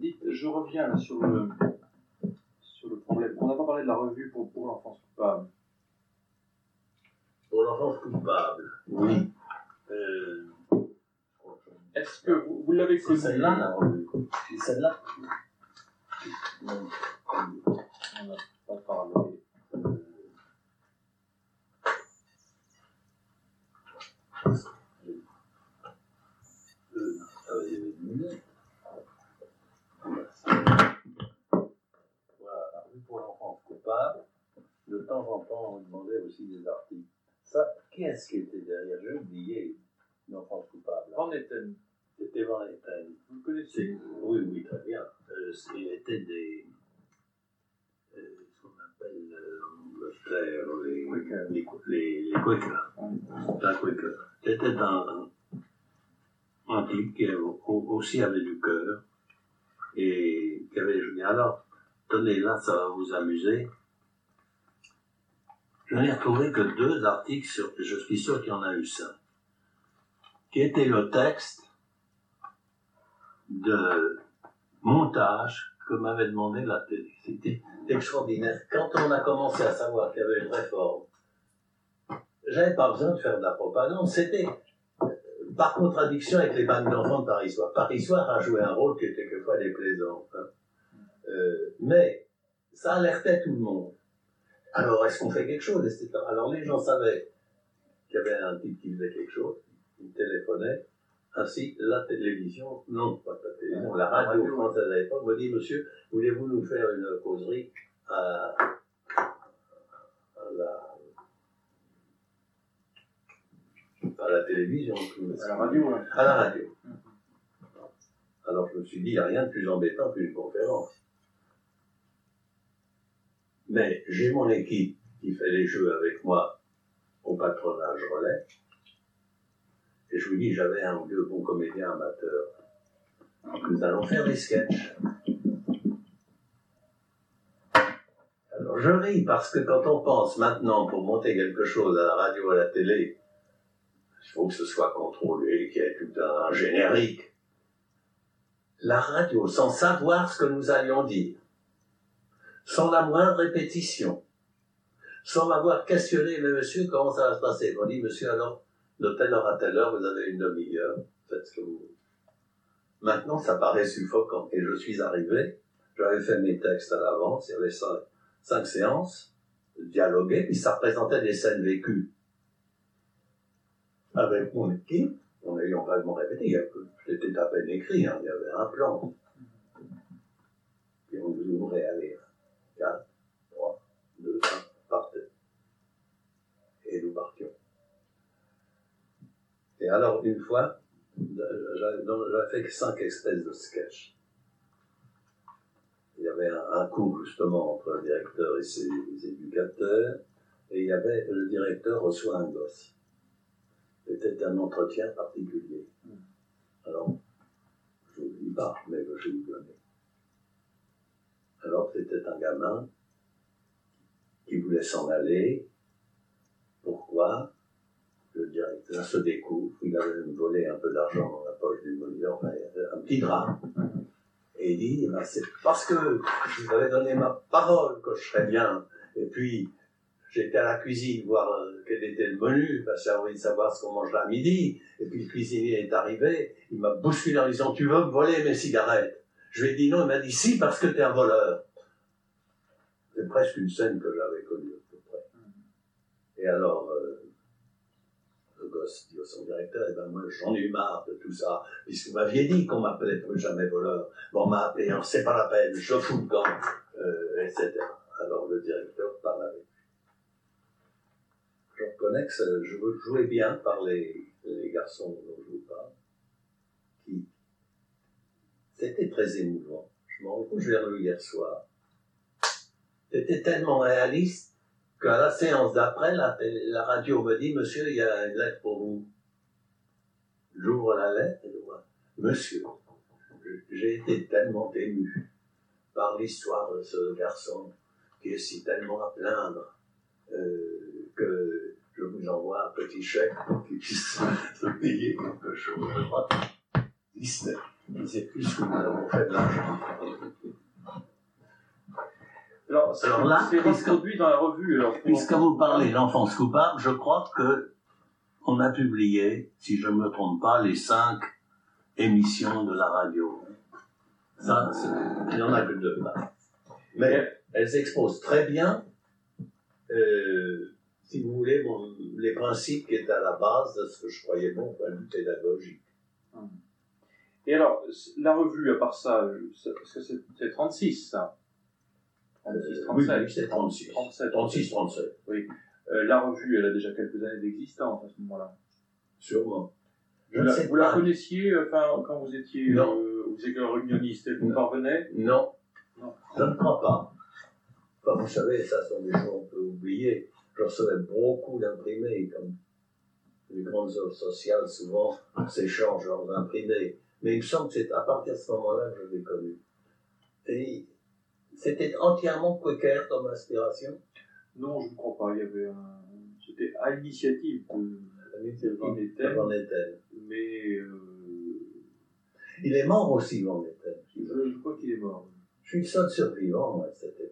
dites, je reviens là sur le, sur le problème. On n'a pas parlé de la revue pour, pour l'enfance coupable. Pour l'enfance coupable, oui. Euh, Est-ce que vous, vous l'avez c'est connu celle-là, la revue. C'est celle-là. Non. On n'a pas parlé. Euh, ah, il y avait une minute. Voilà, la revue pour De temps en temps, on demandait aussi des articles. Ça, qu'est-ce qui était derrière? J'ai oublié l'enfance coupable. Van Etten, C'était Van Etten. vous le connaissez? Oui, oui, très bien. Euh, C'était des. euh, ce qu'on appelle euh, en Angleterre les, Quakers. les, les, les Quakers. Un Quaker. C'était un, un type qui au- au- aussi avait du cœur et qui avait joué. Alors, tenez, là, ça va vous amuser. Je n'ai retrouvé que deux articles, sur, je suis sûr qu'il y en a eu cinq, qui étaient le texte de montage que m'avait demandé la télé. C'était extraordinaire. Quand on a commencé à savoir qu'il y avait une réforme, j'avais pas besoin de faire de la propagande. C'était euh, par contradiction avec les bandes d'enfants de Paris Soir. Paris Soir a joué un rôle qui était quelquefois déplaisant. hein. Euh, mais ça alertait tout le monde. Alors, est-ce qu'on fait quelque chose etc. Alors, les gens savaient qu'il y avait un type qui faisait quelque chose, il téléphonait. Ainsi, la télévision, non, pas la télévision, la radio française à l'époque, m'a dit, monsieur, voulez-vous nous faire une causerie à, à la, à la télévision À la radio, ouais. À la radio. Alors je me suis dit, il n'y a rien de plus embêtant qu'une conférence. Mais j'ai mon équipe qui fait les jeux avec moi au patronage relais. Et je vous dis, j'avais un ou deux bons comédiens amateurs. Nous allons faire des sketchs. Alors je ris parce que quand on pense maintenant pour monter quelque chose à la radio à la télé, il faut que ce soit contrôlé, qu'il y ait tout un générique. La radio, sans savoir ce que nous allions dire, sans la moindre répétition, sans m'avoir questionné, mais monsieur, comment ça va se passer? On dit, monsieur, alors, de telle heure à telle heure, vous avez une demi-heure, faites ce que vous voulez. Maintenant, ça paraît suffocant. Et je suis arrivé, j'avais fait mes textes à l'avance, il y avait cinq, cinq séances, dialoguées, puis ça représentait des scènes vécues. Avec mon équipe, en ayant vaguement répété, c'était à peine écrit, hein, il y avait un plan. Puis on nous ouvrait à lire. 4, 3, 2, 1, partez. Et nous partions. Et alors, une fois, j'avais fait cinq espèces de sketchs. Il y avait un, cours justement entre le directeur et ses éducateurs, et il y avait le directeur reçoit un gosse. C'était un entretien particulier. Alors, je ne vous dis pas, mais je vais vous donner. Alors, c'était un gamin qui voulait s'en aller. Pourquoi? Le directeur se découvre, il avait volé un peu d'argent dans la poche du moniteur, avait un petit drap. Et il dit, ben, c'est parce que je vous avais donné ma parole que je serais bien. Et puis, j'étais à la cuisine voir euh, quel était le menu, parce que j'avais envie de savoir ce qu'on mangerait à midi. Et puis le cuisinier est arrivé, il m'a bousculé en disant Tu veux me voler mes cigarettes? Je lui ai dit non, il m'a dit si, parce que t'es un voleur. C'est presque une scène que j'avais connue à peu près. Et alors, euh, à son directeur Eh ben moi j'en ai marre de tout ça, puisque vous m'aviez dit qu'on m'appelait plus jamais voleur. Bon, on m'a appelé, c'est pas la peine, je fous le camp, euh, etc. Alors le directeur parle avec je reconnais que je jouais bien par les, les garçons dont je vous parle, qui c'était très émouvant. Je m'en rends compte, je l'ai revu hier soir. C'était tellement réaliste qu'à la séance d'après, la, radio me dit, monsieur, il y a une lettre pour vous. J'ouvre la lettre et je vois, monsieur, j'ai été tellement ému par l'histoire de ce garçon qui est si tellement à plaindre euh, que je vous envoie un petit chèque pour qu'il puisse se payer quelque chose. Je crois que. C'est plus que nous avons fait de l'argent. Alors, là, puisque- reproduit dans la revue. Alors, pour- Puisque vous parlez d'enfance coupable, je crois que on a publié, si je ne me trompe pas, les cinq émissions de la radio. Ça, il n'y en a que deux là. Mais elles exposent très bien, euh, si vous voulez, les principes qui étaient à la base de ce que je croyais bon point de vue pédagogique. Et alors, la revue, à part ça, c'est- parce que c'est c'est 36, ça. 36, Euh, 37. oui, c'est 36. 37. 36, 37, Euh, la revue, elle a déjà quelques années d'existence à ce moment-là. sûrement. Je Vous, la, vous connaissiez euh, enfin, quand vous étiez, Non. euh, vous étiez réunioniste et vous parvenez Non. Non. Je ne crois pas. Enfin, vous savez, ça sont des choses qu'on peut oublier. Je recevais beaucoup d'imprimés, comme les grandes œuvres sociales souvent s'échangent leurs imprimés. Mais il me semble que c'est à partir de ce moment-là que je l'ai connu. Et c'était entièrement Quaker comme inspiration. Non, je ne crois pas. Il y avait un... C'était à l'initiative de Van Etten, Van Etten. mais euh, Il est mort aussi, Van Etten. je, je crois qu'il est mort. Je suis le seul survivant à cette époque.